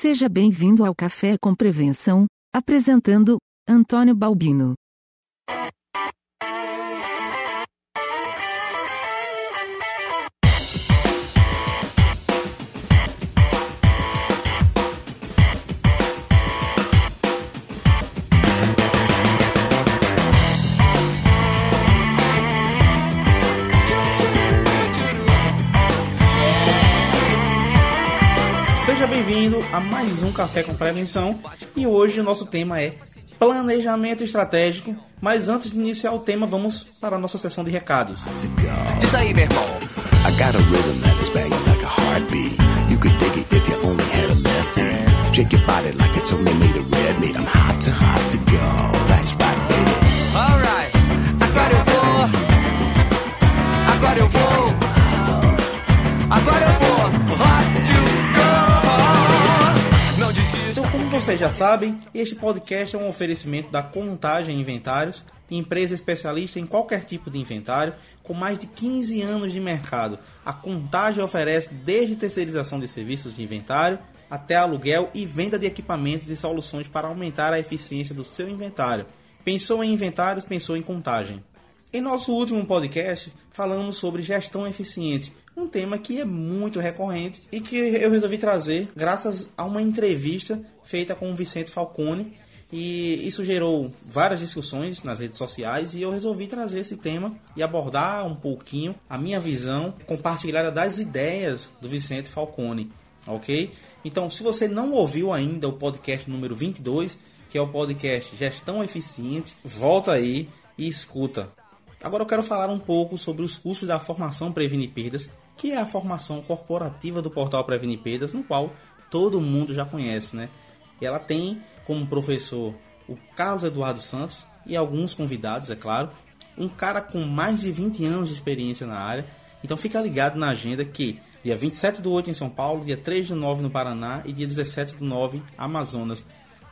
Seja bem-vindo ao Café com Prevenção, apresentando Antônio Balbino. Mais um Café com Prevenção e hoje o nosso tema é planejamento estratégico. Mas antes de iniciar o tema, vamos para a nossa sessão de recados. Diz aí, meu irmão. I got a vocês já sabem, este podcast é um oferecimento da Contagem Inventários, empresa especialista em qualquer tipo de inventário, com mais de 15 anos de mercado. A Contagem oferece desde terceirização de serviços de inventário até aluguel e venda de equipamentos e soluções para aumentar a eficiência do seu inventário. Pensou em inventários, pensou em contagem. Em nosso último podcast, falamos sobre gestão eficiente, um tema que é muito recorrente e que eu resolvi trazer graças a uma entrevista feita com o Vicente Falcone. E isso gerou várias discussões nas redes sociais e eu resolvi trazer esse tema e abordar um pouquinho a minha visão compartilhada das ideias do Vicente Falcone, ok? Então, se você não ouviu ainda o podcast número 22, que é o podcast Gestão Eficiente, volta aí e escuta. Agora eu quero falar um pouco sobre os custos da formação Previne Perdas, que é a formação corporativa do portal Previne Perdas, no qual todo mundo já conhece, né? Ela tem como professor o Carlos Eduardo Santos e alguns convidados, é claro, um cara com mais de 20 anos de experiência na área. Então fica ligado na agenda que dia 27 do 8 em São Paulo, dia 3 do 9 no Paraná e dia 17 do 9 Amazonas.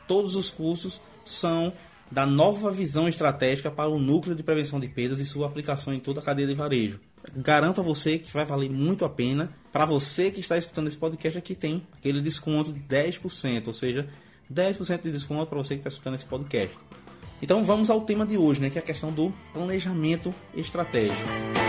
Todos os cursos são da nova visão estratégica para o núcleo de prevenção de perdas e sua aplicação em toda a cadeia de varejo. Garanto a você que vai valer muito a pena. Para você que está escutando esse podcast aqui tem aquele desconto de 10%, ou seja, 10% de desconto para você que está escutando esse podcast. Então vamos ao tema de hoje, né, que é a questão do planejamento estratégico.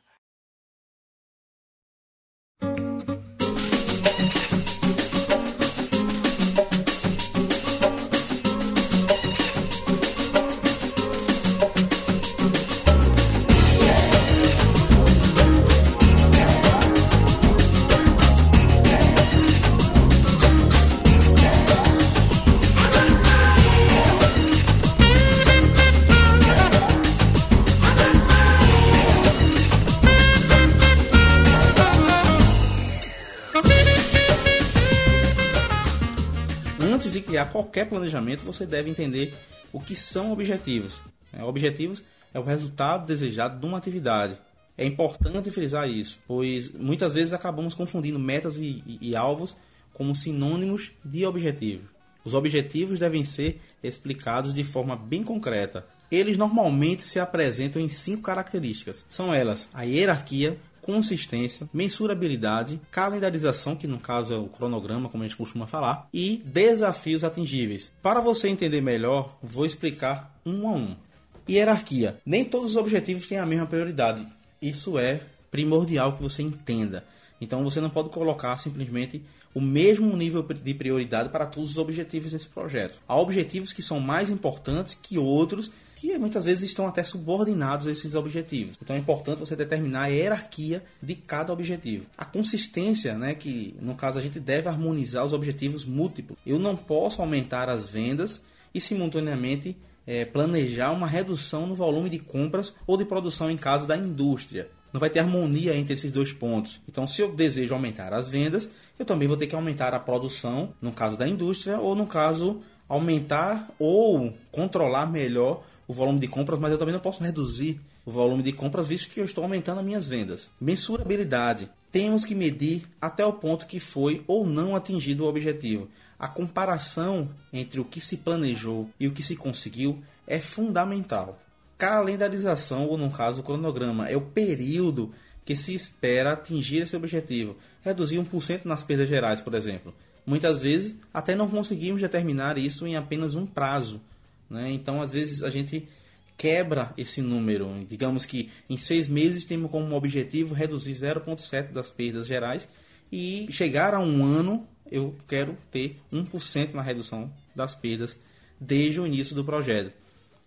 qualquer planejamento, você deve entender o que são objetivos. né? Objetivos é o resultado desejado de uma atividade. É importante frisar isso, pois muitas vezes acabamos confundindo metas e, e- e alvos como sinônimos de objetivo. Os objetivos devem ser explicados de forma bem concreta. Eles normalmente se apresentam em cinco características. São elas a hierarquia, consistência, mensurabilidade, calendarização, que no caso é o cronograma, como a gente costuma falar, e desafios atingíveis. Para você entender melhor, vou explicar um a um. Hierarquia. Nem todos os objetivos têm a mesma prioridade. Isso é primordial que você entenda. Então você não pode colocar simplesmente o mesmo nível de prioridade para todos os objetivos desse projeto. Há objetivos que são mais importantes que outros que muitas vezes estão até subordinados a esses objetivos. Então é importante você determinar a hierarquia de cada objetivo. A consistência, né, que no caso a gente deve harmonizar os objetivos múltiplos. Eu não posso aumentar as vendas e simultaneamente eh, planejar uma redução no volume de compras ou de produção em caso da indústria. Não vai ter harmonia entre esses dois pontos. Então, se eu desejo aumentar as vendas, eu também vou ter que aumentar a produção, no caso da indústria, ou no caso, aumentar ou controlar melhor o volume de compras, mas eu também não posso reduzir o volume de compras, visto que eu estou aumentando as minhas vendas. Mensurabilidade. temos que medir até o ponto que foi ou não atingido o objetivo. A comparação entre o que se planejou e o que se conseguiu é fundamental. Calendarização, ou no caso cronograma, é o período que se espera atingir esse objetivo. Reduzir 1% nas perdas gerais, por exemplo. Muitas vezes até não conseguimos determinar isso em apenas um prazo. Né? Então, às vezes, a gente quebra esse número. Digamos que em seis meses temos como objetivo reduzir 0,7% das perdas gerais e chegar a um ano eu quero ter 1% na redução das perdas desde o início do projeto.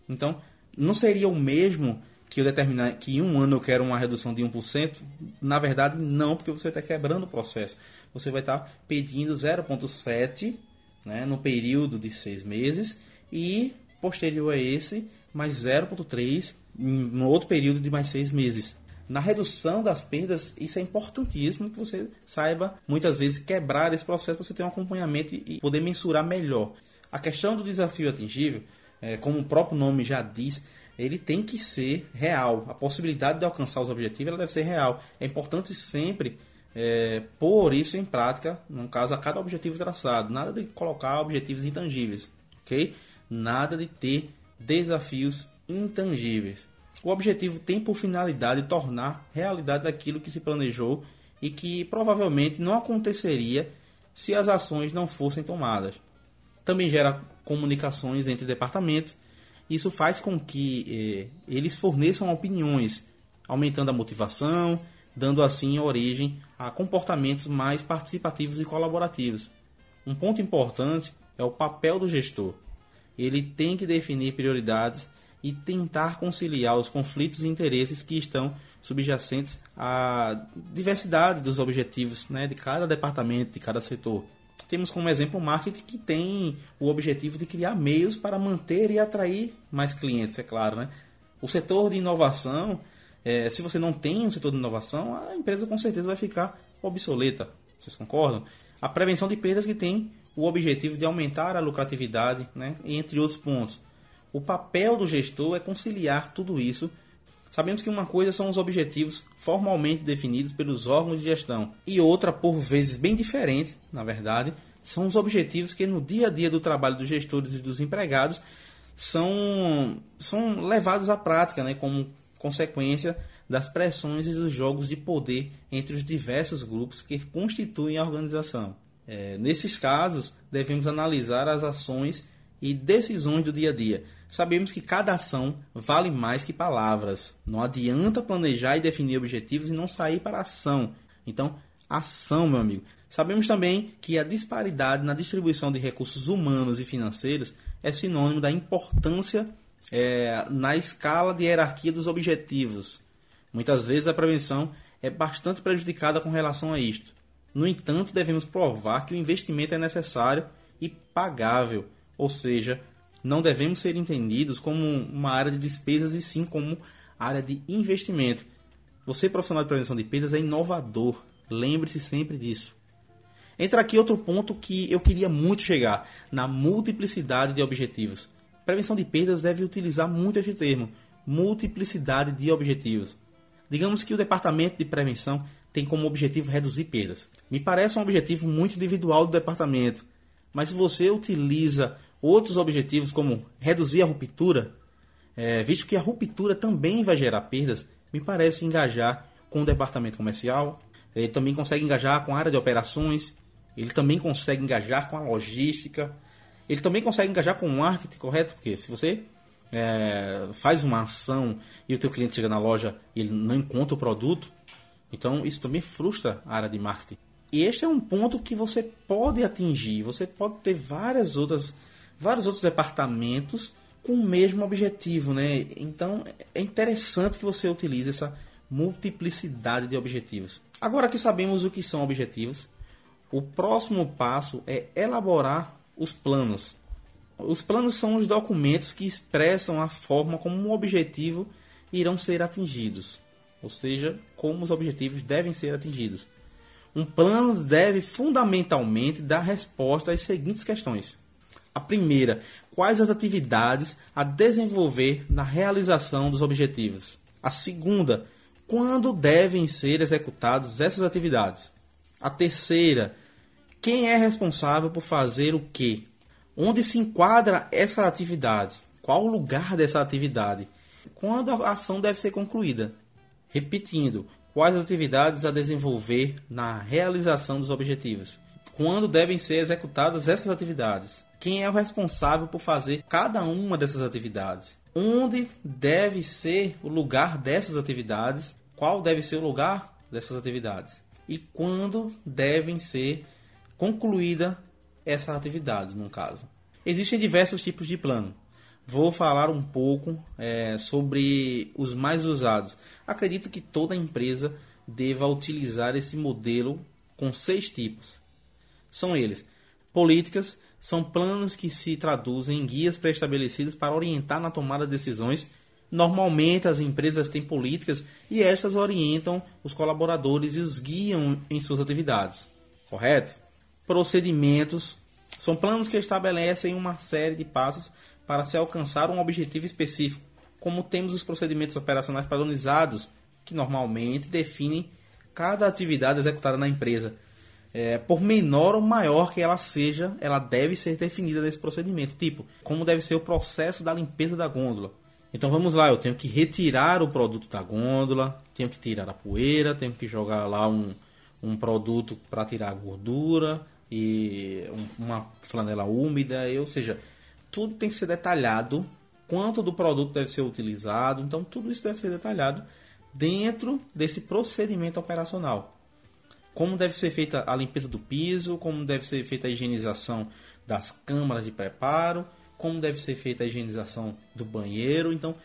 Então, não seria o mesmo que eu determinar que em um ano eu quero uma redução de 1%? Na verdade, não, porque você está quebrando o processo. Você vai estar pedindo 0,7% né, no período de seis meses e posterior a esse mais 0,3 no outro período de mais seis meses. Na redução das perdas, isso é importantíssimo que você saiba muitas vezes quebrar esse processo para você ter um acompanhamento e poder mensurar melhor. A questão do desafio atingível, é, como o próprio nome já diz, ele tem que ser real. A possibilidade de alcançar os objetivos ela deve ser real. É importante sempre é, pôr isso em prática, no caso, a cada objetivo traçado. Nada de colocar objetivos intangíveis, ok? Nada de ter desafios intangíveis. O objetivo tem por finalidade tornar realidade aquilo que se planejou e que provavelmente não aconteceria se as ações não fossem tomadas. Também gera comunicações entre departamentos. Isso faz com que eh, eles forneçam opiniões, aumentando a motivação, dando assim origem a comportamentos mais participativos e colaborativos. Um ponto importante é o papel do gestor ele tem que definir prioridades e tentar conciliar os conflitos e interesses que estão subjacentes à diversidade dos objetivos né, de cada departamento, de cada setor. Temos como exemplo o marketing que tem o objetivo de criar meios para manter e atrair mais clientes, é claro. Né? O setor de inovação, é, se você não tem um setor de inovação, a empresa com certeza vai ficar obsoleta. Vocês concordam? A prevenção de perdas que tem o objetivo de aumentar a lucratividade, né, entre outros pontos. O papel do gestor é conciliar tudo isso. Sabemos que uma coisa são os objetivos formalmente definidos pelos órgãos de gestão e outra, por vezes bem diferente, na verdade, são os objetivos que no dia a dia do trabalho dos gestores e dos empregados são, são levados à prática, né, como consequência das pressões e dos jogos de poder entre os diversos grupos que constituem a organização. É, nesses casos, devemos analisar as ações e decisões do dia a dia. Sabemos que cada ação vale mais que palavras. Não adianta planejar e definir objetivos e não sair para a ação. Então, ação, meu amigo. Sabemos também que a disparidade na distribuição de recursos humanos e financeiros é sinônimo da importância é, na escala de hierarquia dos objetivos. Muitas vezes a prevenção é bastante prejudicada com relação a isto. No entanto, devemos provar que o investimento é necessário e pagável, ou seja, não devemos ser entendidos como uma área de despesas e sim como área de investimento. Você, profissional de prevenção de perdas, é inovador. Lembre-se sempre disso. Entra aqui outro ponto que eu queria muito chegar, na multiplicidade de objetivos. Prevenção de perdas deve utilizar muito este termo, multiplicidade de objetivos. Digamos que o departamento de prevenção tem como objetivo reduzir perdas. Me parece um objetivo muito individual do departamento, mas se você utiliza outros objetivos como reduzir a ruptura, é, visto que a ruptura também vai gerar perdas, me parece engajar com o departamento comercial, ele também consegue engajar com a área de operações, ele também consegue engajar com a logística, ele também consegue engajar com o marketing, correto? Porque se você é, faz uma ação e o teu cliente chega na loja e ele não encontra o produto, então isso também frustra a área de marketing. E este é um ponto que você pode atingir. Você pode ter várias outras, vários outros departamentos com o mesmo objetivo, né? Então é interessante que você utilize essa multiplicidade de objetivos. Agora que sabemos o que são objetivos, o próximo passo é elaborar os planos. Os planos são os documentos que expressam a forma como um objetivo irão ser atingidos ou seja, como os objetivos devem ser atingidos. Um plano deve fundamentalmente dar resposta às seguintes questões. A primeira, quais as atividades a desenvolver na realização dos objetivos? A segunda, Quando devem ser executadas essas atividades? A terceira, quem é responsável por fazer o quê? Onde se enquadra essa atividade? Qual o lugar dessa atividade? Quando a ação deve ser concluída? Repetindo, quais atividades a desenvolver na realização dos objetivos? Quando devem ser executadas essas atividades? Quem é o responsável por fazer cada uma dessas atividades? Onde deve ser o lugar dessas atividades? Qual deve ser o lugar dessas atividades? E quando devem ser concluída essa atividade, no caso? Existem diversos tipos de plano. Vou falar um pouco é, sobre os mais usados. Acredito que toda empresa deva utilizar esse modelo com seis tipos. São eles: políticas, são planos que se traduzem em guias pré-estabelecidos para orientar na tomada de decisões. Normalmente as empresas têm políticas e estas orientam os colaboradores e os guiam em suas atividades. Correto? Procedimentos são planos que estabelecem uma série de passos para se alcançar um objetivo específico, como temos os procedimentos operacionais padronizados, que normalmente definem cada atividade executada na empresa. É, por menor ou maior que ela seja, ela deve ser definida nesse procedimento. Tipo, como deve ser o processo da limpeza da gôndola. Então vamos lá, eu tenho que retirar o produto da gôndola, tenho que tirar a poeira, tenho que jogar lá um, um produto para tirar a gordura e um, uma flanela úmida, ou seja, tudo tem que ser detalhado, quanto do produto deve ser utilizado, então tudo isso deve ser detalhado dentro desse procedimento operacional. Como deve ser feita a limpeza do piso, como deve ser feita a higienização das câmaras de preparo, como deve ser feita a higienização do banheiro. Então,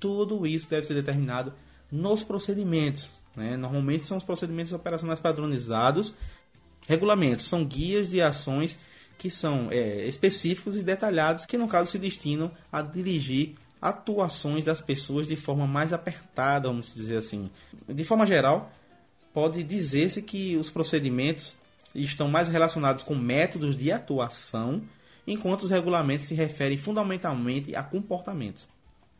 tudo isso deve ser determinado nos procedimentos. Né? Normalmente são os procedimentos operacionais padronizados. Regulamentos são guias de ações que são é, específicos e detalhados, que no caso se destinam a dirigir atuações das pessoas de forma mais apertada, vamos dizer assim. De forma geral, pode dizer-se que os procedimentos estão mais relacionados com métodos de atuação, enquanto os regulamentos se referem fundamentalmente a comportamentos.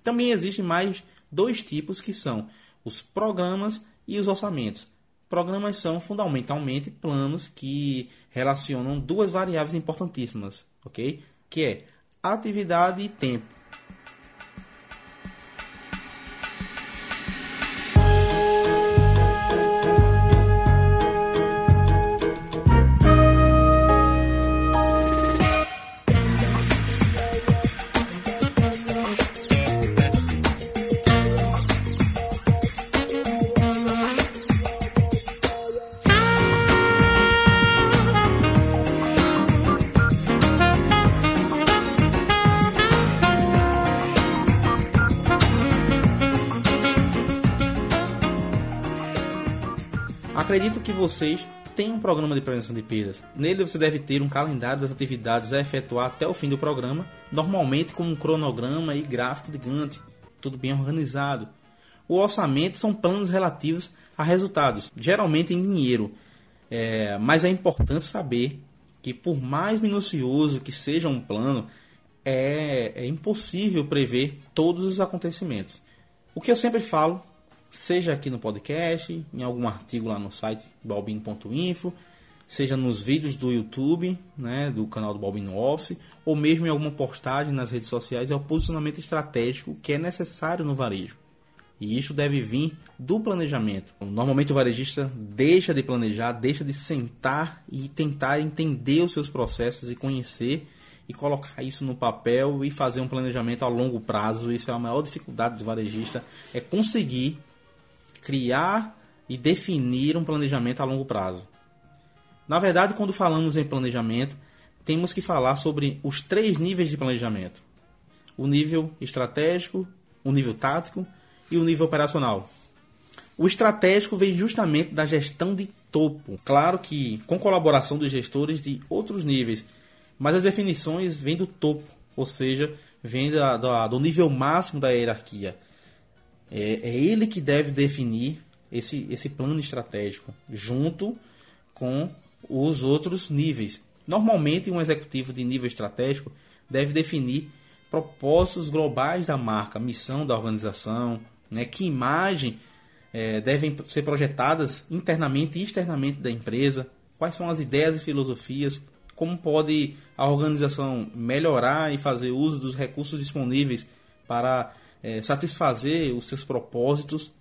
Também existem mais dois tipos que são os programas e os orçamentos. Programas são fundamentalmente planos que relacionam duas variáveis importantíssimas, ok? Que é atividade e tempo. Acredito que vocês têm um programa de prevenção de perdas. Nele você deve ter um calendário das atividades a efetuar até o fim do programa, normalmente com um cronograma e gráfico de Gantt, tudo bem organizado. O orçamento são planos relativos a resultados, geralmente em dinheiro. É, mas é importante saber que, por mais minucioso que seja um plano, é, é impossível prever todos os acontecimentos. O que eu sempre falo seja aqui no podcast, em algum artigo lá no site balbino.info, seja nos vídeos do YouTube, né, do canal do Balbino Office, ou mesmo em alguma postagem nas redes sociais, é o posicionamento estratégico que é necessário no varejo. E isso deve vir do planejamento. Normalmente o varejista deixa de planejar, deixa de sentar e tentar entender os seus processos e conhecer e colocar isso no papel e fazer um planejamento a longo prazo. Isso é a maior dificuldade do varejista, é conseguir criar e definir um planejamento a longo prazo. Na verdade, quando falamos em planejamento, temos que falar sobre os três níveis de planejamento: o nível estratégico, o nível tático e o nível operacional. O estratégico vem justamente da gestão de topo, claro que com colaboração dos gestores de outros níveis, mas as definições vêm do topo, ou seja, vêm da, da, do nível máximo da hierarquia. É, é ele que deve definir esse, esse plano estratégico junto com os outros níveis. Normalmente, um executivo de nível estratégico deve definir propósitos globais da marca, missão da organização, né, que imagem é, devem ser projetadas internamente e externamente da empresa, quais são as ideias e filosofias, como pode a organização melhorar e fazer uso dos recursos disponíveis para é, satisfazer os seus propósitos.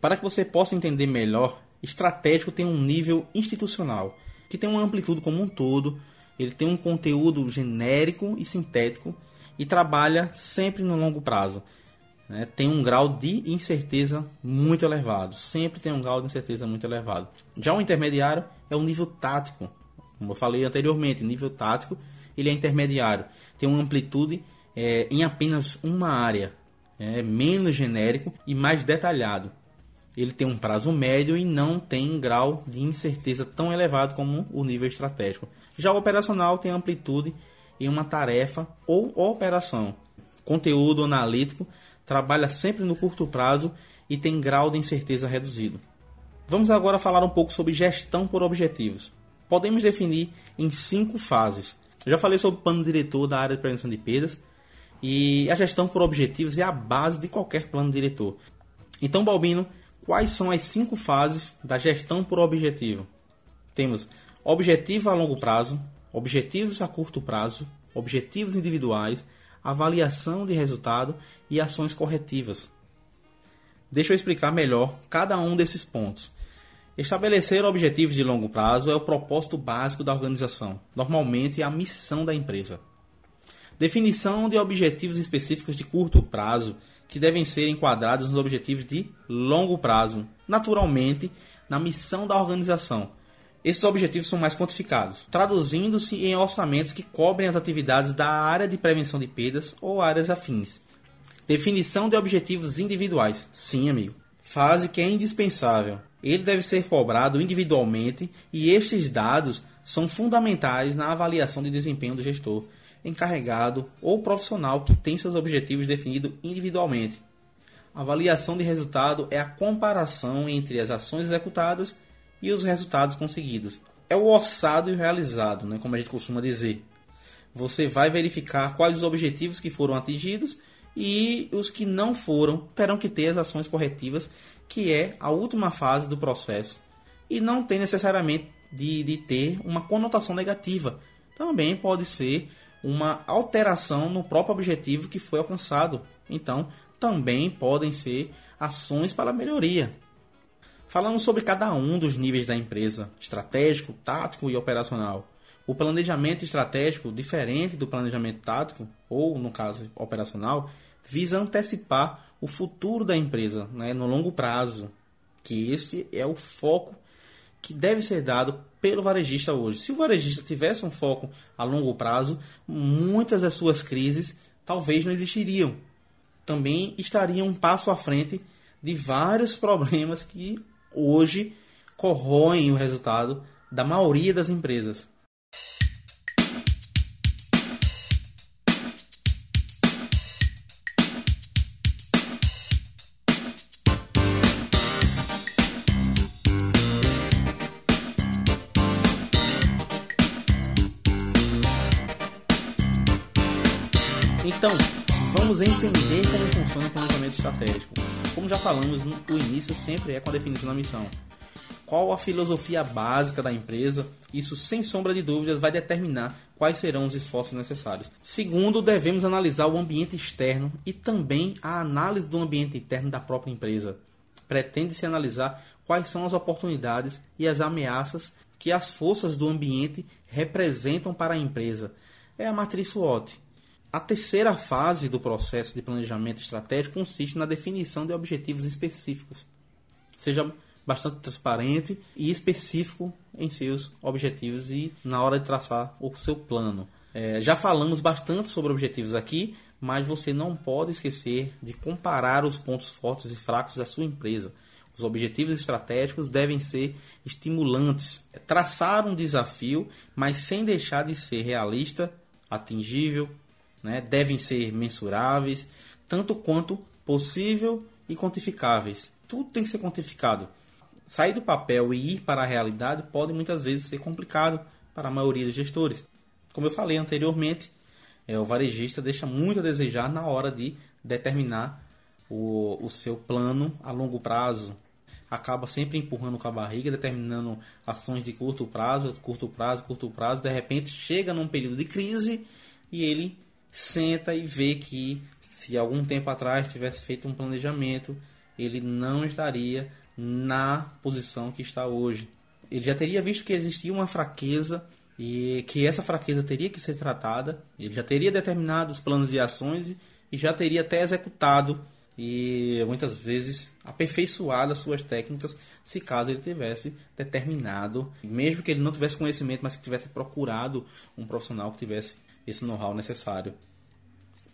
Para que você possa entender melhor, estratégico tem um nível institucional, que tem uma amplitude como um todo, ele tem um conteúdo genérico e sintético e trabalha sempre no longo prazo. Né? Tem um grau de incerteza muito elevado, sempre tem um grau de incerteza muito elevado. Já o intermediário é um nível tático, como eu falei anteriormente, nível tático ele é intermediário, tem uma amplitude é, em apenas uma área, é menos genérico e mais detalhado. Ele tem um prazo médio e não tem um grau de incerteza tão elevado como o nível estratégico. Já o operacional tem amplitude em uma tarefa ou operação. Conteúdo analítico trabalha sempre no curto prazo e tem grau de incerteza reduzido. Vamos agora falar um pouco sobre gestão por objetivos. Podemos definir em cinco fases. Eu já falei sobre o plano diretor da área de prevenção de perdas e a gestão por objetivos é a base de qualquer plano diretor. Então, Balbino, quais são as cinco fases da gestão por objetivo? Temos objetivo a longo prazo, objetivos a curto prazo, objetivos individuais, avaliação de resultado e ações corretivas. Deixa eu explicar melhor cada um desses pontos. Estabelecer objetivos de longo prazo é o propósito básico da organização, normalmente é a missão da empresa. Definição de objetivos específicos de curto prazo, que devem ser enquadrados nos objetivos de longo prazo, naturalmente na missão da organização. Esses objetivos são mais quantificados, traduzindo-se em orçamentos que cobrem as atividades da área de prevenção de perdas ou áreas afins. Definição de objetivos individuais. Sim, amigo. Fase que é indispensável. Ele deve ser cobrado individualmente e estes dados são fundamentais na avaliação de desempenho do gestor, encarregado ou profissional que tem seus objetivos definidos individualmente. A avaliação de resultado é a comparação entre as ações executadas e os resultados conseguidos. É o orçado e o realizado, né, como a gente costuma dizer. Você vai verificar quais os objetivos que foram atingidos e os que não foram terão que ter as ações corretivas, que é a última fase do processo. E não tem necessariamente de, de ter uma conotação negativa. Também pode ser uma alteração no próprio objetivo que foi alcançado. Então, também podem ser ações para melhoria. Falamos sobre cada um dos níveis da empresa: estratégico, tático e operacional. O planejamento estratégico, diferente do planejamento tático, ou no caso operacional, visa antecipar o futuro da empresa né, no longo prazo, que esse é o foco que deve ser dado pelo varejista hoje. Se o varejista tivesse um foco a longo prazo, muitas das suas crises talvez não existiriam. Também estariam um passo à frente de vários problemas que hoje corroem o resultado da maioria das empresas. Então, vamos entender como funciona o planejamento estratégico. Como já falamos, o início sempre é com a definição da missão. Qual a filosofia básica da empresa? Isso, sem sombra de dúvidas, vai determinar quais serão os esforços necessários. Segundo, devemos analisar o ambiente externo e também a análise do ambiente interno da própria empresa. Pretende-se analisar quais são as oportunidades e as ameaças que as forças do ambiente representam para a empresa. É a matriz SWOT. A terceira fase do processo de planejamento estratégico consiste na definição de objetivos específicos. Seja bastante transparente e específico em seus objetivos e na hora de traçar o seu plano. É, já falamos bastante sobre objetivos aqui, mas você não pode esquecer de comparar os pontos fortes e fracos da sua empresa. Os objetivos estratégicos devem ser estimulantes, é, traçar um desafio, mas sem deixar de ser realista, atingível, né? devem ser mensuráveis, tanto quanto possível e quantificáveis. Tudo tem que ser quantificado. Sair do papel e ir para a realidade pode muitas vezes ser complicado para a maioria dos gestores. Como eu falei anteriormente, é, o varejista deixa muito a desejar na hora de determinar o, o seu plano a longo prazo. acaba sempre empurrando com a barriga, determinando ações de curto prazo, curto prazo, curto prazo. De repente chega num período de crise e ele senta e vê que se algum tempo atrás tivesse feito um planejamento, ele não estaria na posição que está hoje. Ele já teria visto que existia uma fraqueza e que essa fraqueza teria que ser tratada. Ele já teria determinado os planos de ações e já teria até executado e muitas vezes aperfeiçoado as suas técnicas se caso ele tivesse determinado, mesmo que ele não tivesse conhecimento, mas que tivesse procurado um profissional que tivesse esse know-how necessário.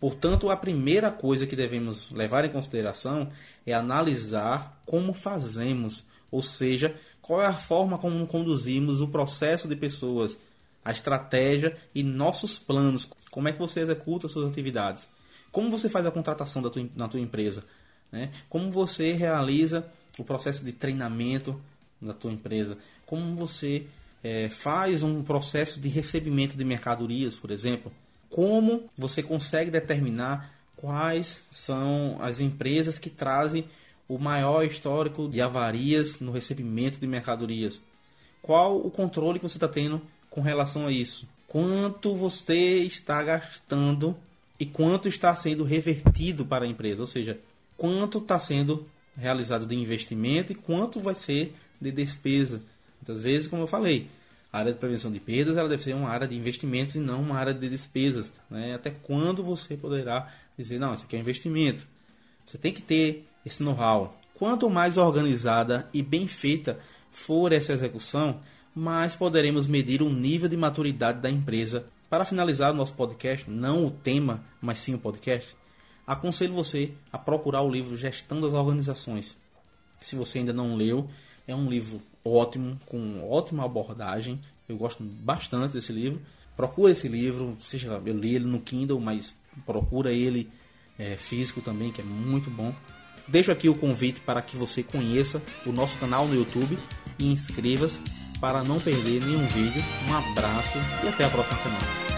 Portanto, a primeira coisa que devemos levar em consideração é analisar como fazemos, ou seja, qual é a forma como conduzimos o processo de pessoas, a estratégia e nossos planos, como é que você executa suas atividades. Como você faz a contratação da tua, na tua empresa? Né? Como você realiza o processo de treinamento da tua empresa? Como você é, faz um processo de recebimento de mercadorias, por exemplo? Como você consegue determinar quais são as empresas que trazem o maior histórico de avarias no recebimento de mercadorias? Qual o controle que você está tendo com relação a isso? Quanto você está gastando e quanto está sendo revertido para a empresa, ou seja, quanto está sendo realizado de investimento e quanto vai ser de despesa. Muitas vezes, como eu falei, a área de prevenção de perdas ela deve ser uma área de investimentos e não uma área de despesas. Né? Até quando você poderá dizer, não, isso aqui é um investimento. Você tem que ter esse know-how. Quanto mais organizada e bem feita for essa execução, mais poderemos medir o nível de maturidade da empresa para finalizar o nosso podcast, não o tema, mas sim o podcast, aconselho você a procurar o livro Gestão das Organizações. Se você ainda não leu, é um livro ótimo, com ótima abordagem. Eu gosto bastante desse livro. Procura esse livro, seja eu li ele no Kindle, mas procura ele é, físico também, que é muito bom. Deixo aqui o convite para que você conheça o nosso canal no YouTube e inscreva-se para não perder nenhum vídeo. Um abraço e até a próxima semana.